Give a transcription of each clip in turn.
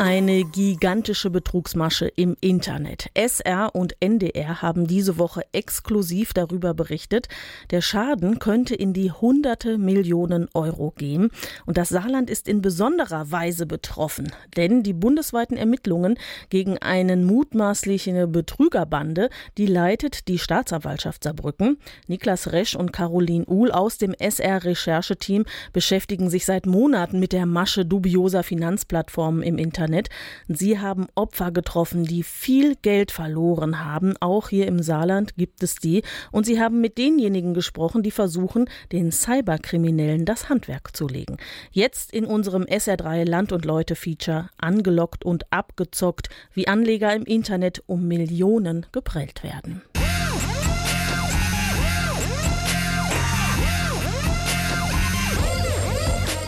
Eine gigantische Betrugsmasche im Internet. SR und NDR haben diese Woche exklusiv darüber berichtet. Der Schaden könnte in die hunderte Millionen Euro gehen. Und das Saarland ist in besonderer Weise betroffen. Denn die bundesweiten Ermittlungen gegen einen mutmaßlichen Betrügerbande, die leitet die Staatsanwaltschaft Saarbrücken. Niklas Resch und Caroline Uhl aus dem SR-Rechercheteam beschäftigen sich seit Monaten mit der Masche dubioser Finanzplattformen im Internet. Internet. Sie haben Opfer getroffen, die viel Geld verloren haben. Auch hier im Saarland gibt es die. Und sie haben mit denjenigen gesprochen, die versuchen, den Cyberkriminellen das Handwerk zu legen. Jetzt in unserem SR3 Land und Leute Feature angelockt und abgezockt, wie Anleger im Internet um Millionen geprellt werden.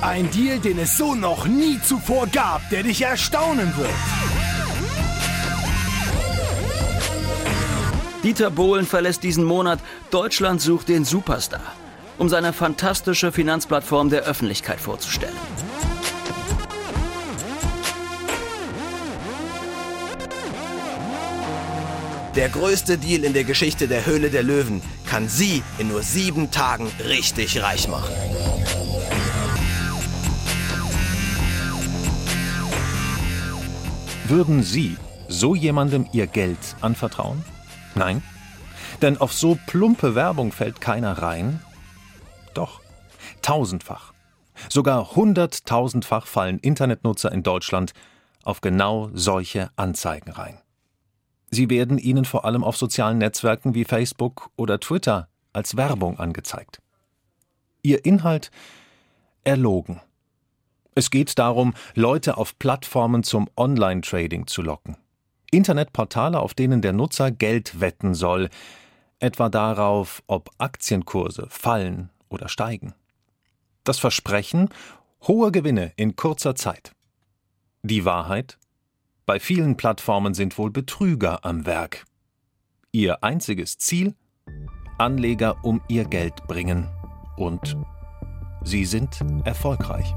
Ein Deal, den es so noch nie zuvor gab, der dich erstaunen wird. Dieter Bohlen verlässt diesen Monat Deutschland sucht den Superstar, um seine fantastische Finanzplattform der Öffentlichkeit vorzustellen. Der größte Deal in der Geschichte der Höhle der Löwen kann Sie in nur sieben Tagen richtig reich machen. Würden Sie so jemandem Ihr Geld anvertrauen? Nein? Denn auf so plumpe Werbung fällt keiner rein? Doch, tausendfach. Sogar hunderttausendfach fallen Internetnutzer in Deutschland auf genau solche Anzeigen rein. Sie werden Ihnen vor allem auf sozialen Netzwerken wie Facebook oder Twitter als Werbung angezeigt. Ihr Inhalt erlogen. Es geht darum, Leute auf Plattformen zum Online-Trading zu locken. Internetportale, auf denen der Nutzer Geld wetten soll, etwa darauf, ob Aktienkurse fallen oder steigen. Das Versprechen hohe Gewinne in kurzer Zeit. Die Wahrheit? Bei vielen Plattformen sind wohl Betrüger am Werk. Ihr einziges Ziel? Anleger um ihr Geld bringen. Und sie sind erfolgreich.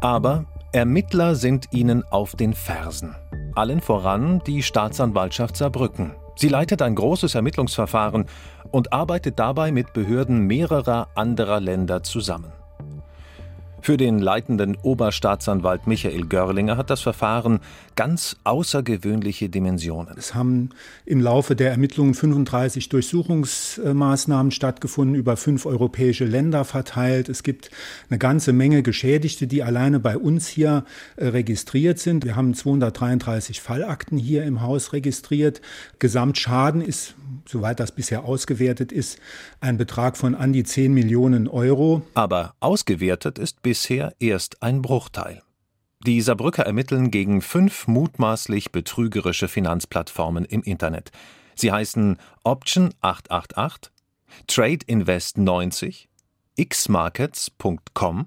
Aber Ermittler sind ihnen auf den Fersen. Allen voran die Staatsanwaltschaft Saarbrücken. Sie leitet ein großes Ermittlungsverfahren und arbeitet dabei mit Behörden mehrerer anderer Länder zusammen. Für den leitenden Oberstaatsanwalt Michael Görlinger hat das Verfahren ganz außergewöhnliche Dimensionen. Es haben im Laufe der Ermittlungen 35 Durchsuchungsmaßnahmen stattgefunden, über fünf europäische Länder verteilt. Es gibt eine ganze Menge Geschädigte, die alleine bei uns hier äh, registriert sind. Wir haben 233 Fallakten hier im Haus registriert. Gesamtschaden ist soweit das bisher ausgewertet ist, ein Betrag von an die 10 Millionen Euro. Aber ausgewertet ist bisher erst ein Bruchteil. Die Saarbrücker ermitteln gegen fünf mutmaßlich betrügerische Finanzplattformen im Internet. Sie heißen Option 888, Trade Invest 90, xmarkets.com,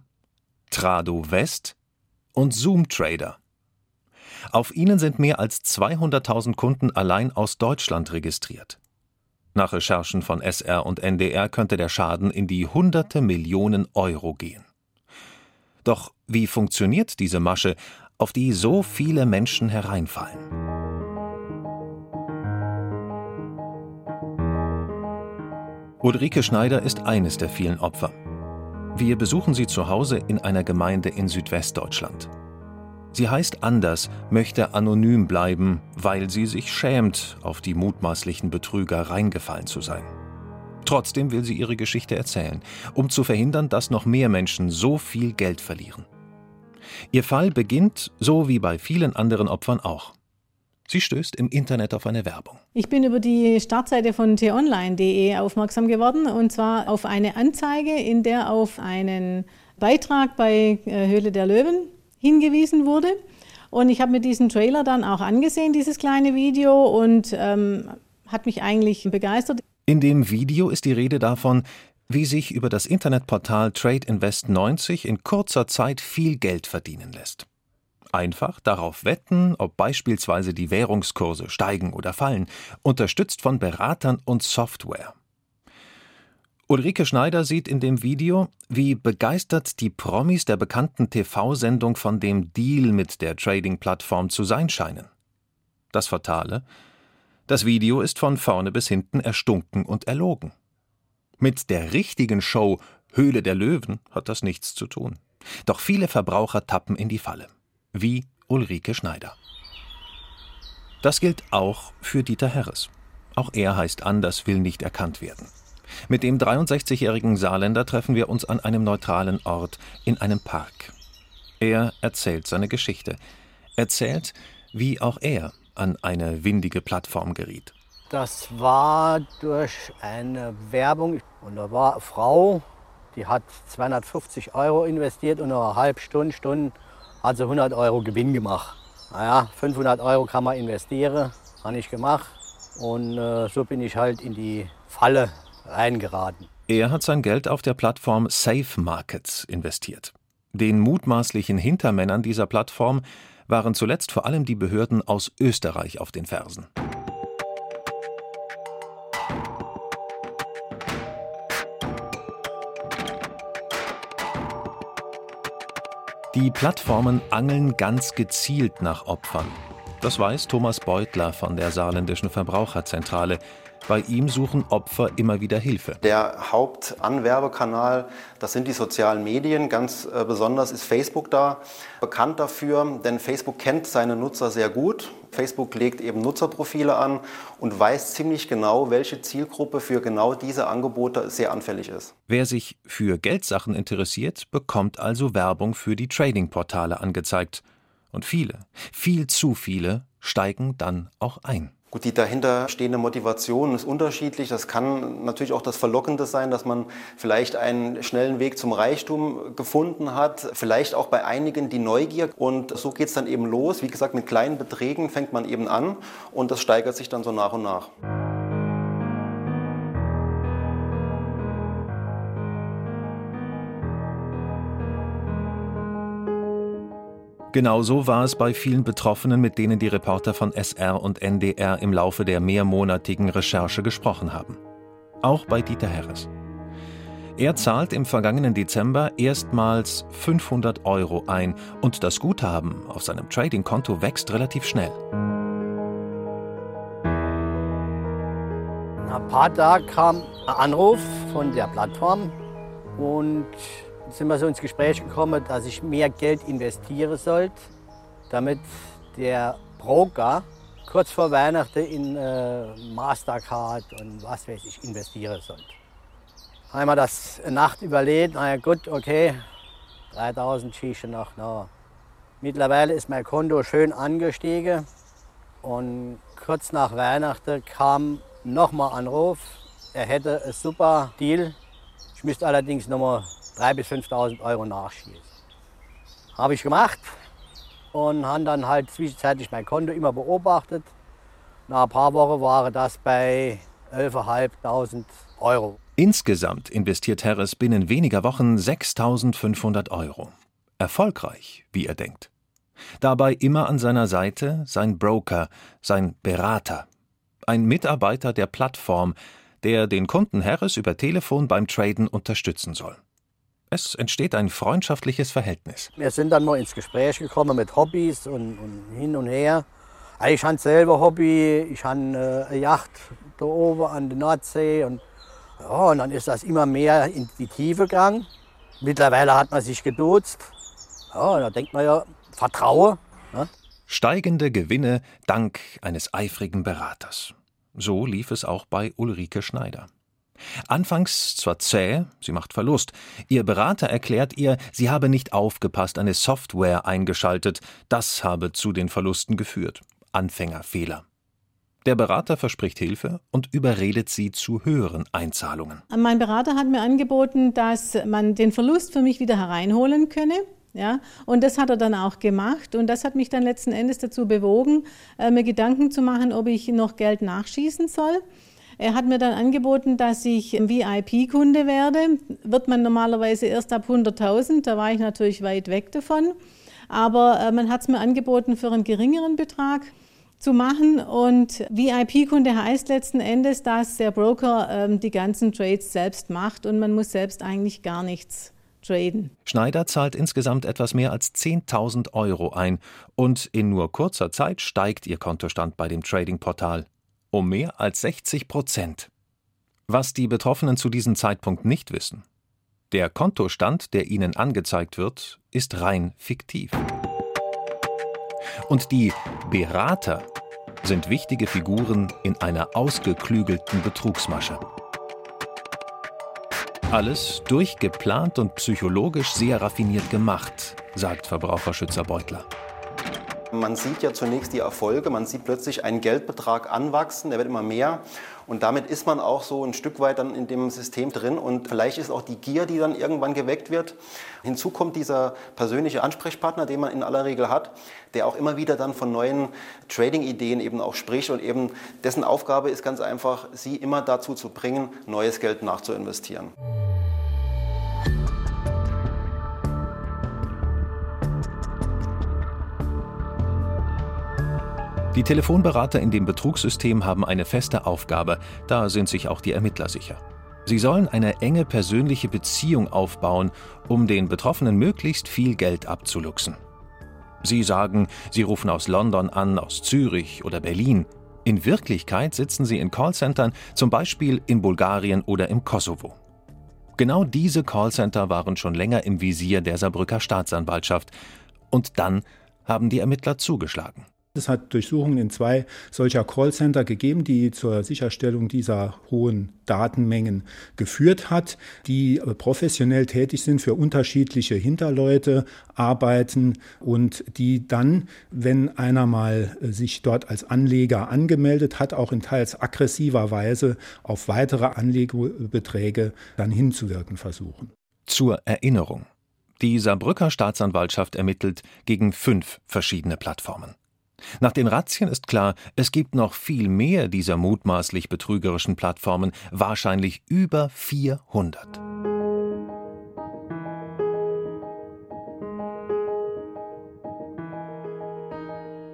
Trado West und Zoom Trader. Auf ihnen sind mehr als 200.000 Kunden allein aus Deutschland registriert. Nach Recherchen von SR und NDR könnte der Schaden in die hunderte Millionen Euro gehen. Doch wie funktioniert diese Masche, auf die so viele Menschen hereinfallen? Ulrike Schneider ist eines der vielen Opfer. Wir besuchen sie zu Hause in einer Gemeinde in Südwestdeutschland. Sie heißt anders, möchte anonym bleiben, weil sie sich schämt, auf die mutmaßlichen Betrüger reingefallen zu sein. Trotzdem will sie ihre Geschichte erzählen, um zu verhindern, dass noch mehr Menschen so viel Geld verlieren. Ihr Fall beginnt, so wie bei vielen anderen Opfern auch. Sie stößt im Internet auf eine Werbung. Ich bin über die Startseite von t-online.de aufmerksam geworden und zwar auf eine Anzeige, in der auf einen Beitrag bei äh, Höhle der Löwen hingewiesen wurde. Und ich habe mir diesen Trailer dann auch angesehen, dieses kleine Video, und ähm, hat mich eigentlich begeistert. In dem Video ist die Rede davon, wie sich über das Internetportal Trade Invest 90 in kurzer Zeit viel Geld verdienen lässt. Einfach darauf wetten, ob beispielsweise die Währungskurse steigen oder fallen, unterstützt von Beratern und Software. Ulrike Schneider sieht in dem Video, wie begeistert die Promis der bekannten TV-Sendung von dem Deal mit der Trading-Plattform zu sein scheinen. Das Fatale? Das Video ist von vorne bis hinten erstunken und erlogen. Mit der richtigen Show Höhle der Löwen hat das nichts zu tun. Doch viele Verbraucher tappen in die Falle. Wie Ulrike Schneider. Das gilt auch für Dieter Herres. Auch er heißt anders, will nicht erkannt werden. Mit dem 63-jährigen Saarländer treffen wir uns an einem neutralen Ort in einem Park. Er erzählt seine Geschichte. Erzählt, wie auch er an eine windige Plattform geriet. Das war durch eine Werbung und da war eine Frau, die hat 250 Euro investiert und eine halbe Stunde, Stunde hat sie 100 Euro Gewinn gemacht. Naja, 500 Euro kann man investieren, habe ich gemacht und äh, so bin ich halt in die Falle reingeraten. Er hat sein Geld auf der Plattform Safe Markets investiert. Den mutmaßlichen Hintermännern dieser Plattform waren zuletzt vor allem die Behörden aus Österreich auf den Fersen. Die Plattformen angeln ganz gezielt nach Opfern. Das weiß Thomas Beutler von der Saarländischen Verbraucherzentrale. Bei ihm suchen Opfer immer wieder Hilfe. Der Hauptanwerbekanal, das sind die sozialen Medien. Ganz äh, besonders ist Facebook da bekannt dafür, denn Facebook kennt seine Nutzer sehr gut. Facebook legt eben Nutzerprofile an und weiß ziemlich genau, welche Zielgruppe für genau diese Angebote sehr anfällig ist. Wer sich für Geldsachen interessiert, bekommt also Werbung für die Trading-Portale angezeigt. Und viele, viel zu viele, steigen dann auch ein. Gut, die dahinterstehende Motivation ist unterschiedlich. Das kann natürlich auch das Verlockende sein, dass man vielleicht einen schnellen Weg zum Reichtum gefunden hat. Vielleicht auch bei einigen die Neugier. Und so geht es dann eben los. Wie gesagt, mit kleinen Beträgen fängt man eben an und das steigert sich dann so nach und nach. Genauso war es bei vielen Betroffenen, mit denen die Reporter von SR und NDR im Laufe der mehrmonatigen Recherche gesprochen haben. Auch bei Dieter Herres. Er zahlt im vergangenen Dezember erstmals 500 Euro ein und das Guthaben auf seinem Trading-Konto wächst relativ schnell. Nach ein paar Tagen kam ein Anruf von der Plattform und sind wir so ins Gespräch gekommen, dass ich mehr Geld investieren sollte, damit der Broker kurz vor Weihnachten in äh, Mastercard und was weiß ich investieren sollte. Wir das Nacht überlegt, naja gut, okay, 3000 schieße noch. No. Mittlerweile ist mein Konto schön angestiegen und kurz nach Weihnachten kam nochmal Anruf, er hätte einen super Deal. Ich müsste allerdings nochmal 3.000 bis 5.000 Euro nachschießen. Habe ich gemacht und habe dann halt zwischenzeitlich mein Konto immer beobachtet. Nach ein paar Wochen war das bei 11.500 Euro. Insgesamt investiert Harris binnen weniger Wochen 6.500 Euro. Erfolgreich, wie er denkt. Dabei immer an seiner Seite sein Broker, sein Berater. Ein Mitarbeiter der Plattform, der den Kunden Harris über Telefon beim Traden unterstützen soll. Es entsteht ein freundschaftliches Verhältnis. Wir sind dann mal ins Gespräch gekommen mit Hobbys und, und hin und her. Ich habe selber Hobby, ich habe äh, eine Yacht da oben an der Nordsee und, ja, und dann ist das immer mehr in die Tiefe gegangen. Mittlerweile hat man sich geduzt. Ja, da denkt man ja, Vertraue. Ne? Steigende Gewinne dank eines eifrigen Beraters. So lief es auch bei Ulrike Schneider. Anfangs zwar zäh, sie macht Verlust. Ihr Berater erklärt ihr, sie habe nicht aufgepasst, eine Software eingeschaltet. Das habe zu den Verlusten geführt. Anfängerfehler. Der Berater verspricht Hilfe und überredet sie zu höheren Einzahlungen. Mein Berater hat mir angeboten, dass man den Verlust für mich wieder hereinholen könne. Ja, und das hat er dann auch gemacht und das hat mich dann letzten Endes dazu bewogen, äh, mir Gedanken zu machen, ob ich noch Geld nachschießen soll. Er hat mir dann angeboten, dass ich VIP-Kunde werde. Wird man normalerweise erst ab 100.000. Da war ich natürlich weit weg davon. Aber äh, man hat es mir angeboten für einen geringeren Betrag zu machen. Und VIP-Kunde heißt letzten Endes, dass der Broker ähm, die ganzen Trades selbst macht und man muss selbst eigentlich gar nichts traden. Schneider zahlt insgesamt etwas mehr als 10.000 Euro ein und in nur kurzer Zeit steigt ihr Kontostand bei dem Trading-Portal um mehr als 60 Prozent. Was die Betroffenen zu diesem Zeitpunkt nicht wissen, der Kontostand, der ihnen angezeigt wird, ist rein fiktiv. Und die Berater sind wichtige Figuren in einer ausgeklügelten Betrugsmasche. Alles durchgeplant und psychologisch sehr raffiniert gemacht, sagt Verbraucherschützer Beutler. Man sieht ja zunächst die Erfolge, man sieht plötzlich einen Geldbetrag anwachsen, der wird immer mehr. Und damit ist man auch so ein Stück weit dann in dem System drin. Und vielleicht ist auch die Gier, die dann irgendwann geweckt wird. Hinzu kommt dieser persönliche Ansprechpartner, den man in aller Regel hat, der auch immer wieder dann von neuen Trading-Ideen eben auch spricht. Und eben dessen Aufgabe ist ganz einfach, sie immer dazu zu bringen, neues Geld nachzuinvestieren. Die Telefonberater in dem Betrugssystem haben eine feste Aufgabe, da sind sich auch die Ermittler sicher. Sie sollen eine enge persönliche Beziehung aufbauen, um den Betroffenen möglichst viel Geld abzuluxen. Sie sagen, sie rufen aus London an, aus Zürich oder Berlin. In Wirklichkeit sitzen sie in Callcentern, zum Beispiel in Bulgarien oder im Kosovo. Genau diese Callcenter waren schon länger im Visier der Saarbrücker Staatsanwaltschaft. Und dann haben die Ermittler zugeschlagen. Es hat Durchsuchungen in zwei solcher Callcenter gegeben, die zur Sicherstellung dieser hohen Datenmengen geführt hat, die professionell tätig sind für unterschiedliche Hinterleute, arbeiten und die dann, wenn einer mal sich dort als Anleger angemeldet hat, auch in teils aggressiver Weise auf weitere Anlegebeträge dann hinzuwirken versuchen. Zur Erinnerung. Die Saarbrücker Staatsanwaltschaft ermittelt gegen fünf verschiedene Plattformen. Nach den Razzien ist klar, es gibt noch viel mehr dieser mutmaßlich betrügerischen Plattformen, wahrscheinlich über 400.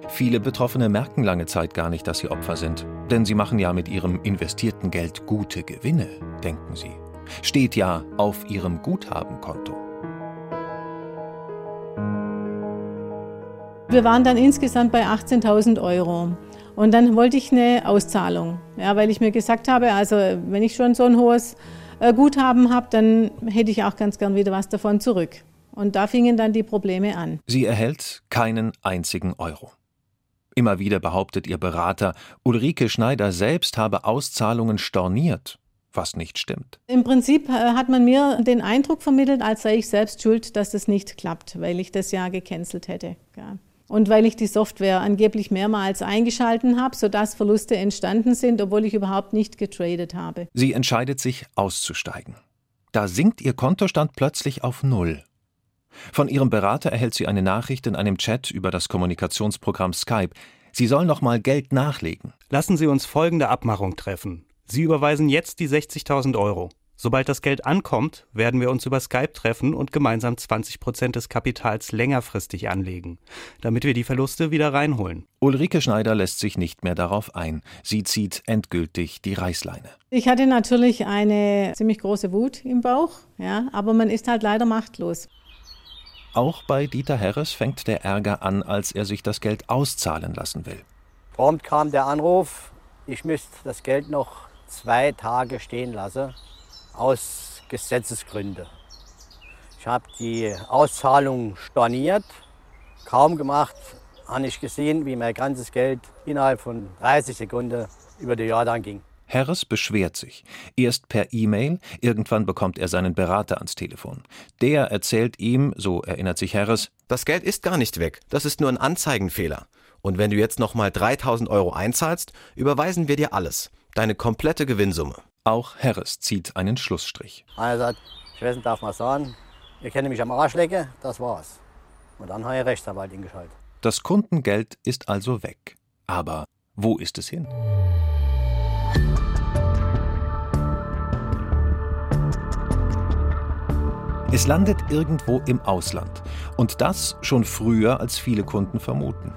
Viele Betroffene merken lange Zeit gar nicht, dass sie Opfer sind, denn sie machen ja mit ihrem investierten Geld gute Gewinne, denken sie. Steht ja auf ihrem Guthabenkonto. Wir waren dann insgesamt bei 18.000 Euro. Und dann wollte ich eine Auszahlung, ja, weil ich mir gesagt habe, also wenn ich schon so ein hohes äh, Guthaben habe, dann hätte ich auch ganz gern wieder was davon zurück. Und da fingen dann die Probleme an. Sie erhält keinen einzigen Euro. Immer wieder behauptet ihr Berater, Ulrike Schneider selbst habe Auszahlungen storniert, was nicht stimmt. Im Prinzip äh, hat man mir den Eindruck vermittelt, als sei ich selbst schuld, dass das nicht klappt, weil ich das ja gecancelt hätte. Ja und weil ich die Software angeblich mehrmals eingeschalten habe, sodass Verluste entstanden sind, obwohl ich überhaupt nicht getradet habe. Sie entscheidet sich auszusteigen. Da sinkt ihr Kontostand plötzlich auf Null. Von ihrem Berater erhält sie eine Nachricht in einem Chat über das Kommunikationsprogramm Skype. Sie soll noch mal Geld nachlegen. Lassen Sie uns folgende Abmachung treffen. Sie überweisen jetzt die 60.000 Euro. Sobald das Geld ankommt, werden wir uns über Skype treffen und gemeinsam 20 Prozent des Kapitals längerfristig anlegen, damit wir die Verluste wieder reinholen. Ulrike Schneider lässt sich nicht mehr darauf ein. Sie zieht endgültig die Reißleine. Ich hatte natürlich eine ziemlich große Wut im Bauch, ja, aber man ist halt leider machtlos. Auch bei Dieter Herres fängt der Ärger an, als er sich das Geld auszahlen lassen will. Prompt kam der Anruf, ich müsste das Geld noch zwei Tage stehen lassen aus Gesetzesgründen. Ich habe die Auszahlung storniert, kaum gemacht, habe ich gesehen, wie mein ganzes Geld innerhalb von 30 Sekunden über die Jordan ging. Harris beschwert sich. Erst per E-Mail, irgendwann bekommt er seinen Berater ans Telefon. Der erzählt ihm, so erinnert sich Harris, das Geld ist gar nicht weg, das ist nur ein Anzeigenfehler. Und wenn du jetzt nochmal 3000 Euro einzahlst, überweisen wir dir alles, deine komplette Gewinnsumme. Auch Harris zieht einen Schlussstrich. Weiß nicht, darf man sagen, ihr kennt mich am Arsch lecken, das war's. Und dann habe ich Rechtsanwalt eingeschaltet. Das Kundengeld ist also weg. Aber wo ist es hin? Es landet irgendwo im Ausland. Und das schon früher, als viele Kunden vermuten.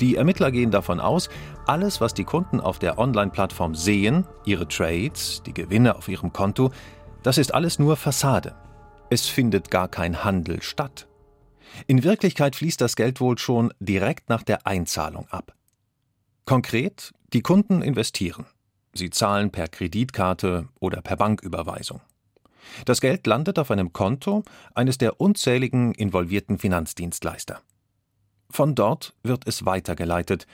Die Ermittler gehen davon aus, alles, was die Kunden auf der Online-Plattform sehen, ihre Trades, die Gewinne auf ihrem Konto, das ist alles nur Fassade. Es findet gar kein Handel statt. In Wirklichkeit fließt das Geld wohl schon direkt nach der Einzahlung ab. Konkret, die Kunden investieren. Sie zahlen per Kreditkarte oder per Banküberweisung. Das Geld landet auf einem Konto eines der unzähligen involvierten Finanzdienstleister. Von dort wird es weitergeleitet,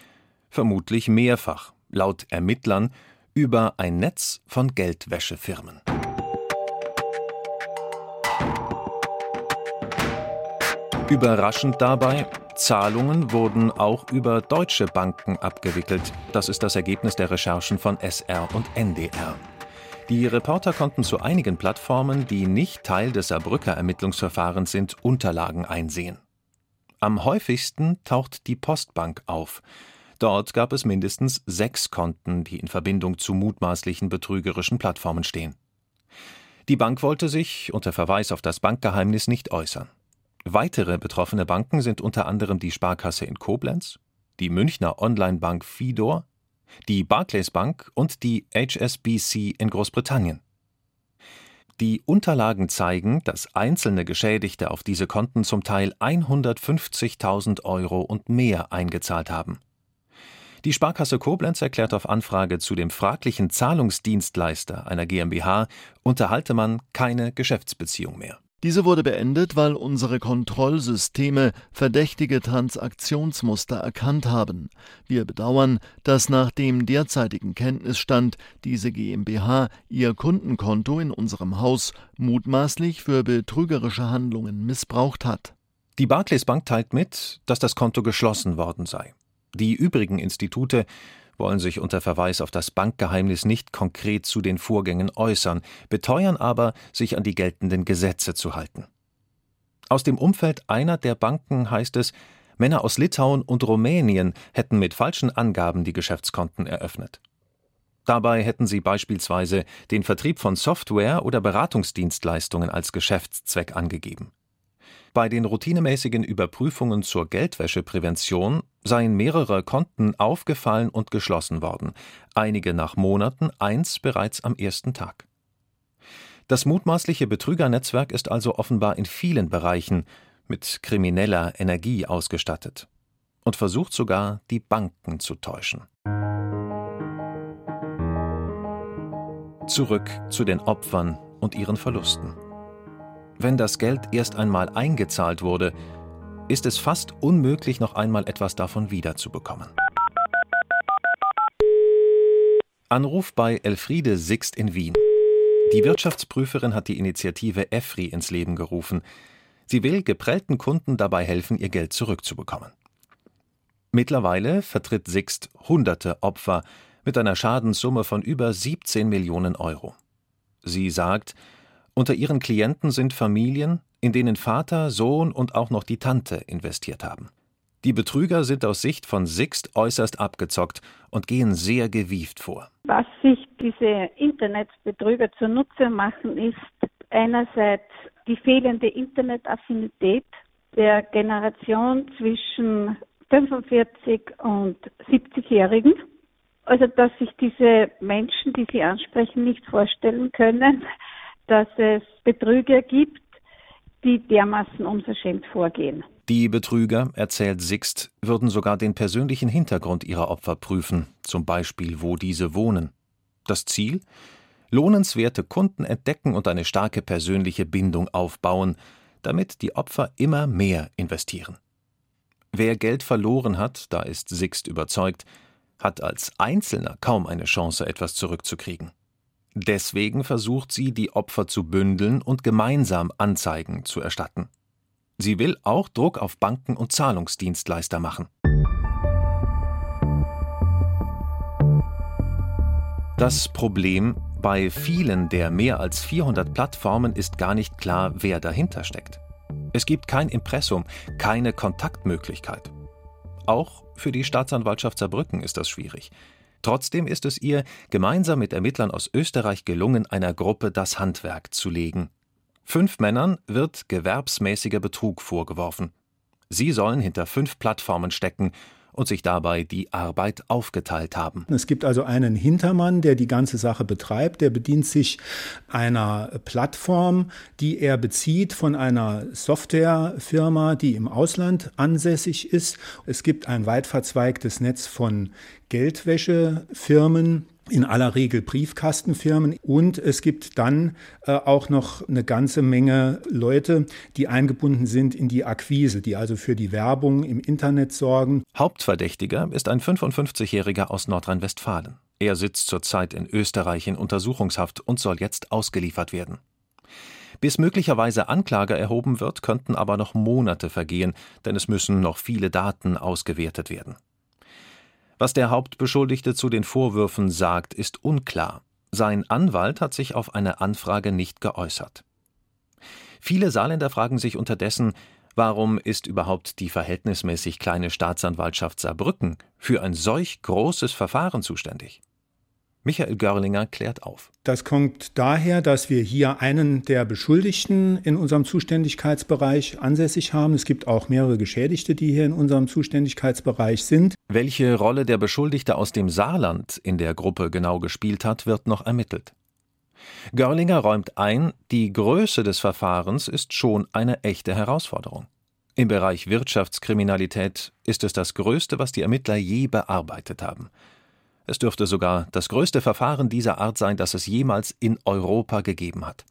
vermutlich mehrfach, laut Ermittlern, über ein Netz von Geldwäschefirmen. Überraschend dabei, Zahlungen wurden auch über deutsche Banken abgewickelt. Das ist das Ergebnis der Recherchen von SR und NDR. Die Reporter konnten zu einigen Plattformen, die nicht Teil des Saarbrücker Ermittlungsverfahrens sind, Unterlagen einsehen. Am häufigsten taucht die Postbank auf. Dort gab es mindestens sechs Konten, die in Verbindung zu mutmaßlichen betrügerischen Plattformen stehen. Die Bank wollte sich unter Verweis auf das Bankgeheimnis nicht äußern. Weitere betroffene Banken sind unter anderem die Sparkasse in Koblenz, die Münchner Online-Bank Fidor, die Barclays Bank und die HSBC in Großbritannien. Die Unterlagen zeigen, dass einzelne Geschädigte auf diese Konten zum Teil 150.000 Euro und mehr eingezahlt haben. Die Sparkasse Koblenz erklärt auf Anfrage zu dem fraglichen Zahlungsdienstleister einer GmbH unterhalte man keine Geschäftsbeziehung mehr. Diese wurde beendet, weil unsere Kontrollsysteme verdächtige Transaktionsmuster erkannt haben. Wir bedauern, dass nach dem derzeitigen Kenntnisstand diese GmbH ihr Kundenkonto in unserem Haus mutmaßlich für betrügerische Handlungen missbraucht hat. Die Barclays Bank teilt mit, dass das Konto geschlossen worden sei. Die übrigen Institute wollen sich unter Verweis auf das Bankgeheimnis nicht konkret zu den Vorgängen äußern, beteuern aber, sich an die geltenden Gesetze zu halten. Aus dem Umfeld einer der Banken heißt es, Männer aus Litauen und Rumänien hätten mit falschen Angaben die Geschäftskonten eröffnet. Dabei hätten sie beispielsweise den Vertrieb von Software oder Beratungsdienstleistungen als Geschäftszweck angegeben. Bei den routinemäßigen Überprüfungen zur Geldwäscheprävention seien mehrere Konten aufgefallen und geschlossen worden, einige nach Monaten, eins bereits am ersten Tag. Das mutmaßliche Betrügernetzwerk ist also offenbar in vielen Bereichen mit krimineller Energie ausgestattet und versucht sogar, die Banken zu täuschen. Zurück zu den Opfern und ihren Verlusten. Wenn das Geld erst einmal eingezahlt wurde, ist es fast unmöglich, noch einmal etwas davon wiederzubekommen. Anruf bei Elfriede Sixt in Wien. Die Wirtschaftsprüferin hat die Initiative EFRI ins Leben gerufen. Sie will geprellten Kunden dabei helfen, ihr Geld zurückzubekommen. Mittlerweile vertritt Sixt hunderte Opfer mit einer Schadenssumme von über 17 Millionen Euro. Sie sagt, unter ihren Klienten sind Familien, in denen Vater, Sohn und auch noch die Tante investiert haben. Die Betrüger sind aus Sicht von Sixt äußerst abgezockt und gehen sehr gewieft vor. Was sich diese Internetbetrüger zunutze machen, ist einerseits die fehlende Internetaffinität der Generation zwischen 45 und 70-Jährigen. Also dass sich diese Menschen, die sie ansprechen, nicht vorstellen können, dass es Betrüger gibt, die dermaßen unverschämt vorgehen. Die Betrüger, erzählt Sixt, würden sogar den persönlichen Hintergrund ihrer Opfer prüfen, zum Beispiel wo diese wohnen. Das Ziel? Lohnenswerte Kunden entdecken und eine starke persönliche Bindung aufbauen, damit die Opfer immer mehr investieren. Wer Geld verloren hat, da ist Sixt überzeugt, hat als Einzelner kaum eine Chance, etwas zurückzukriegen. Deswegen versucht sie, die Opfer zu bündeln und gemeinsam Anzeigen zu erstatten. Sie will auch Druck auf Banken und Zahlungsdienstleister machen. Das Problem bei vielen der mehr als 400 Plattformen ist gar nicht klar, wer dahinter steckt. Es gibt kein Impressum, keine Kontaktmöglichkeit. Auch für die Staatsanwaltschaft Saarbrücken ist das schwierig. Trotzdem ist es ihr gemeinsam mit Ermittlern aus Österreich gelungen, einer Gruppe das Handwerk zu legen. Fünf Männern wird gewerbsmäßiger Betrug vorgeworfen. Sie sollen hinter fünf Plattformen stecken und sich dabei die Arbeit aufgeteilt haben. Es gibt also einen Hintermann, der die ganze Sache betreibt. Der bedient sich einer Plattform, die er bezieht von einer Softwarefirma, die im Ausland ansässig ist. Es gibt ein weit verzweigtes Netz von Geldwäschefirmen, in aller Regel Briefkastenfirmen und es gibt dann äh, auch noch eine ganze Menge Leute, die eingebunden sind in die Akquise, die also für die Werbung im Internet sorgen. Hauptverdächtiger ist ein 55-Jähriger aus Nordrhein-Westfalen. Er sitzt zurzeit in Österreich in Untersuchungshaft und soll jetzt ausgeliefert werden. Bis möglicherweise Anklage erhoben wird, könnten aber noch Monate vergehen, denn es müssen noch viele Daten ausgewertet werden. Was der Hauptbeschuldigte zu den Vorwürfen sagt, ist unklar. Sein Anwalt hat sich auf eine Anfrage nicht geäußert. Viele Saarländer fragen sich unterdessen, warum ist überhaupt die verhältnismäßig kleine Staatsanwaltschaft Saarbrücken für ein solch großes Verfahren zuständig? Michael Görlinger klärt auf. Das kommt daher, dass wir hier einen der Beschuldigten in unserem Zuständigkeitsbereich ansässig haben. Es gibt auch mehrere Geschädigte, die hier in unserem Zuständigkeitsbereich sind. Welche Rolle der Beschuldigte aus dem Saarland in der Gruppe genau gespielt hat, wird noch ermittelt. Görlinger räumt ein, die Größe des Verfahrens ist schon eine echte Herausforderung. Im Bereich Wirtschaftskriminalität ist es das Größte, was die Ermittler je bearbeitet haben. Es dürfte sogar das größte Verfahren dieser Art sein, das es jemals in Europa gegeben hat.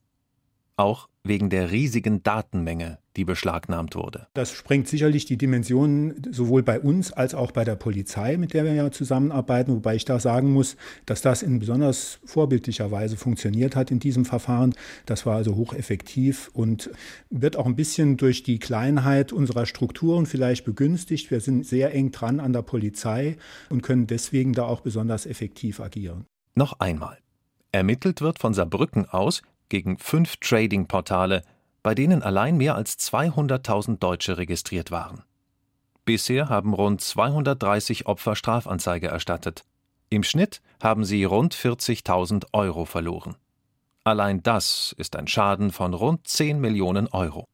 Auch wegen der riesigen Datenmenge, die beschlagnahmt wurde. Das sprengt sicherlich die Dimensionen sowohl bei uns als auch bei der Polizei, mit der wir ja zusammenarbeiten, wobei ich da sagen muss, dass das in besonders vorbildlicher Weise funktioniert hat in diesem Verfahren. Das war also hocheffektiv und wird auch ein bisschen durch die Kleinheit unserer Strukturen vielleicht begünstigt. Wir sind sehr eng dran an der Polizei und können deswegen da auch besonders effektiv agieren. Noch einmal. Ermittelt wird von Saarbrücken aus gegen fünf Trading-Portale, bei denen allein mehr als 200.000 Deutsche registriert waren. Bisher haben rund 230 Opfer Strafanzeige erstattet. Im Schnitt haben sie rund 40.000 Euro verloren. Allein das ist ein Schaden von rund 10 Millionen Euro.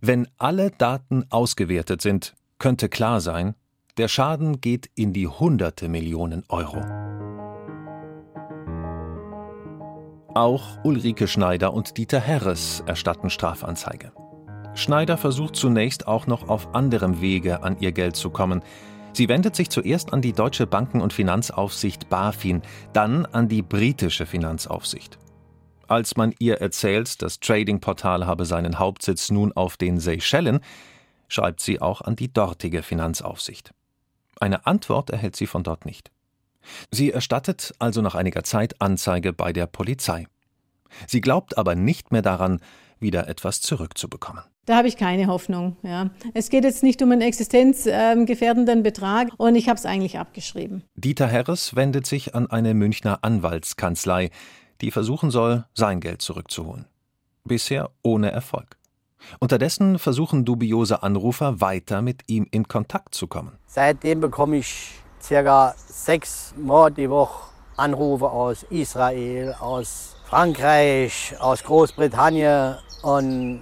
Wenn alle Daten ausgewertet sind, könnte klar sein, der Schaden geht in die hunderte Millionen Euro. Auch Ulrike Schneider und Dieter Herres erstatten Strafanzeige. Schneider versucht zunächst auch noch auf anderem Wege an ihr Geld zu kommen. Sie wendet sich zuerst an die deutsche Banken- und Finanzaufsicht BaFin, dann an die britische Finanzaufsicht. Als man ihr erzählt, das Trading-Portal habe seinen Hauptsitz nun auf den Seychellen, schreibt sie auch an die dortige Finanzaufsicht. Eine Antwort erhält sie von dort nicht. Sie erstattet also nach einiger Zeit Anzeige bei der Polizei. Sie glaubt aber nicht mehr daran, wieder etwas zurückzubekommen. Da habe ich keine Hoffnung. Ja. Es geht jetzt nicht um einen existenzgefährdenden Betrag und ich habe es eigentlich abgeschrieben. Dieter Herres wendet sich an eine Münchner Anwaltskanzlei, die versuchen soll, sein Geld zurückzuholen. Bisher ohne Erfolg. Unterdessen versuchen dubiose Anrufer weiter mit ihm in Kontakt zu kommen. Seitdem bekomme ich circa sechs Mal die Woche Anrufe aus Israel, aus Frankreich, aus Großbritannien und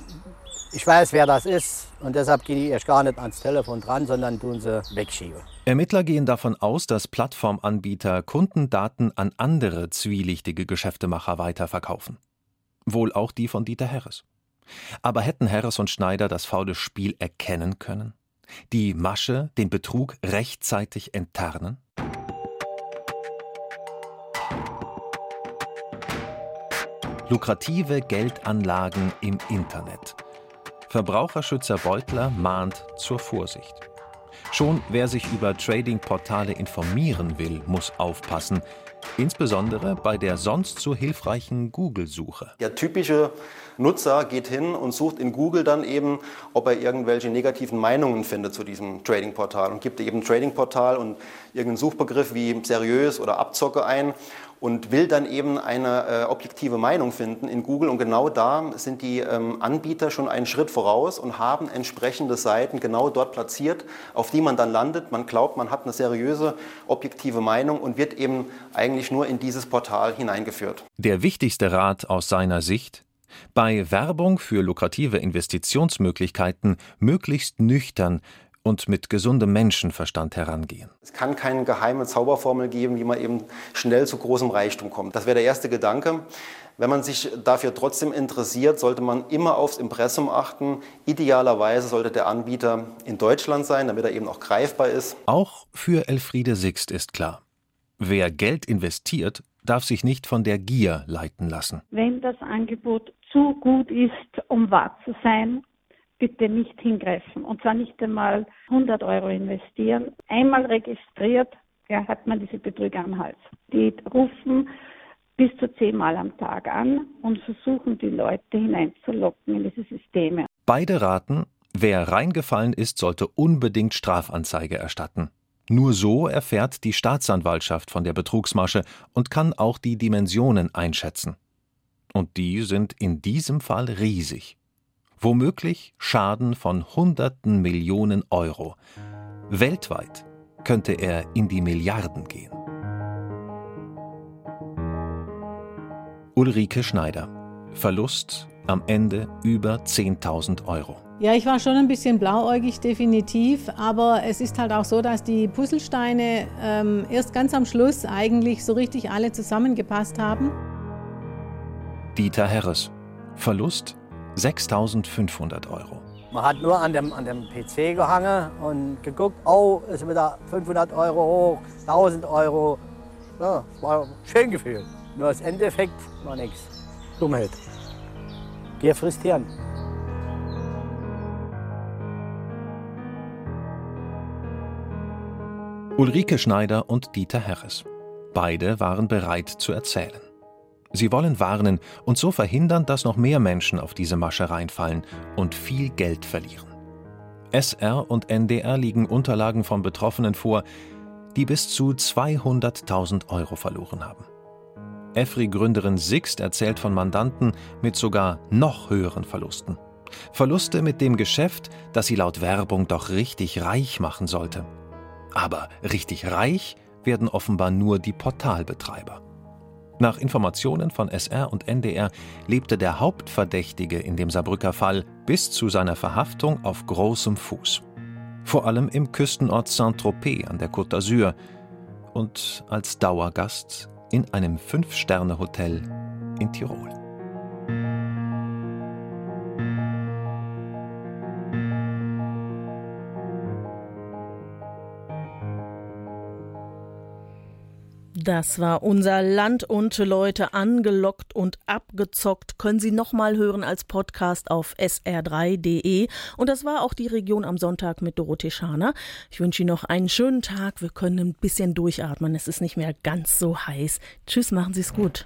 ich weiß, wer das ist und deshalb gehe ich erst gar nicht ans Telefon dran, sondern tun sie wegschieben. Ermittler gehen davon aus, dass Plattformanbieter Kundendaten an andere zwielichtige Geschäftemacher weiterverkaufen. Wohl auch die von Dieter Herres. Aber hätten Herres und Schneider das faule Spiel erkennen können? Die Masche, den Betrug rechtzeitig enttarnen? Lukrative Geldanlagen im Internet. Verbraucherschützer Beutler mahnt zur Vorsicht. Schon wer sich über Trading-Portale informieren will, muss aufpassen, insbesondere bei der sonst so hilfreichen Google-Suche. Der typische Nutzer geht hin und sucht in Google dann eben, ob er irgendwelche negativen Meinungen findet zu diesem Trading-Portal und gibt eben Trading-Portal und irgendeinen Suchbegriff wie seriös oder Abzocke ein und will dann eben eine äh, objektive Meinung finden in Google. Und genau da sind die ähm, Anbieter schon einen Schritt voraus und haben entsprechende Seiten genau dort platziert, auf die man dann landet. Man glaubt, man hat eine seriöse, objektive Meinung und wird eben eigentlich nur in dieses Portal hineingeführt. Der wichtigste Rat aus seiner Sicht, Bei Werbung für lukrative Investitionsmöglichkeiten möglichst nüchtern und mit gesundem Menschenverstand herangehen. Es kann keine geheime Zauberformel geben, wie man eben schnell zu großem Reichtum kommt. Das wäre der erste Gedanke. Wenn man sich dafür trotzdem interessiert, sollte man immer aufs Impressum achten. Idealerweise sollte der Anbieter in Deutschland sein, damit er eben auch greifbar ist. Auch für Elfriede Sixt ist klar, wer Geld investiert, darf sich nicht von der Gier leiten lassen. Wenn das Angebot zu gut ist, um wahr zu sein, bitte nicht hingreifen. Und zwar nicht einmal 100 Euro investieren. Einmal registriert, ja, hat man diese Betrüger am Hals. Die rufen bis zu zehnmal am Tag an und versuchen, die Leute hineinzulocken in diese Systeme. Beide raten, wer reingefallen ist, sollte unbedingt Strafanzeige erstatten. Nur so erfährt die Staatsanwaltschaft von der Betrugsmasche und kann auch die Dimensionen einschätzen. Und die sind in diesem Fall riesig. Womöglich Schaden von Hunderten Millionen Euro. Weltweit könnte er in die Milliarden gehen. Ulrike Schneider. Verlust am Ende über 10.000 Euro. Ja, ich war schon ein bisschen blauäugig, definitiv. Aber es ist halt auch so, dass die Puzzlesteine ähm, erst ganz am Schluss eigentlich so richtig alle zusammengepasst haben. Dieter Herres. Verlust 6.500 Euro. Man hat nur an dem, an dem PC gehangen und geguckt, oh, ist wieder 500 Euro hoch, 1000 Euro. Ja, war schön Gefühl. Nur das Endeffekt war nichts. Dummheit. Gier frisst Hirn. Ulrike Schneider und Dieter Herres. Beide waren bereit zu erzählen. Sie wollen warnen und so verhindern, dass noch mehr Menschen auf diese Masche reinfallen und viel Geld verlieren. SR und NDR liegen Unterlagen von Betroffenen vor, die bis zu 200.000 Euro verloren haben. EFRI-Gründerin Sixt erzählt von Mandanten mit sogar noch höheren Verlusten. Verluste mit dem Geschäft, das sie laut Werbung doch richtig reich machen sollte. Aber richtig reich werden offenbar nur die Portalbetreiber. Nach Informationen von SR und NDR lebte der Hauptverdächtige in dem Saarbrücker Fall bis zu seiner Verhaftung auf großem Fuß. Vor allem im Küstenort Saint-Tropez an der Côte d'Azur und als Dauergast in einem Fünf-Sterne-Hotel in Tirol. Das war unser Land und Leute angelockt und abgezockt. Können Sie nochmal hören als Podcast auf sr3.de. Und das war auch die Region am Sonntag mit Dorothee Schaner. Ich wünsche Ihnen noch einen schönen Tag. Wir können ein bisschen durchatmen. Es ist nicht mehr ganz so heiß. Tschüss, machen Sie es gut.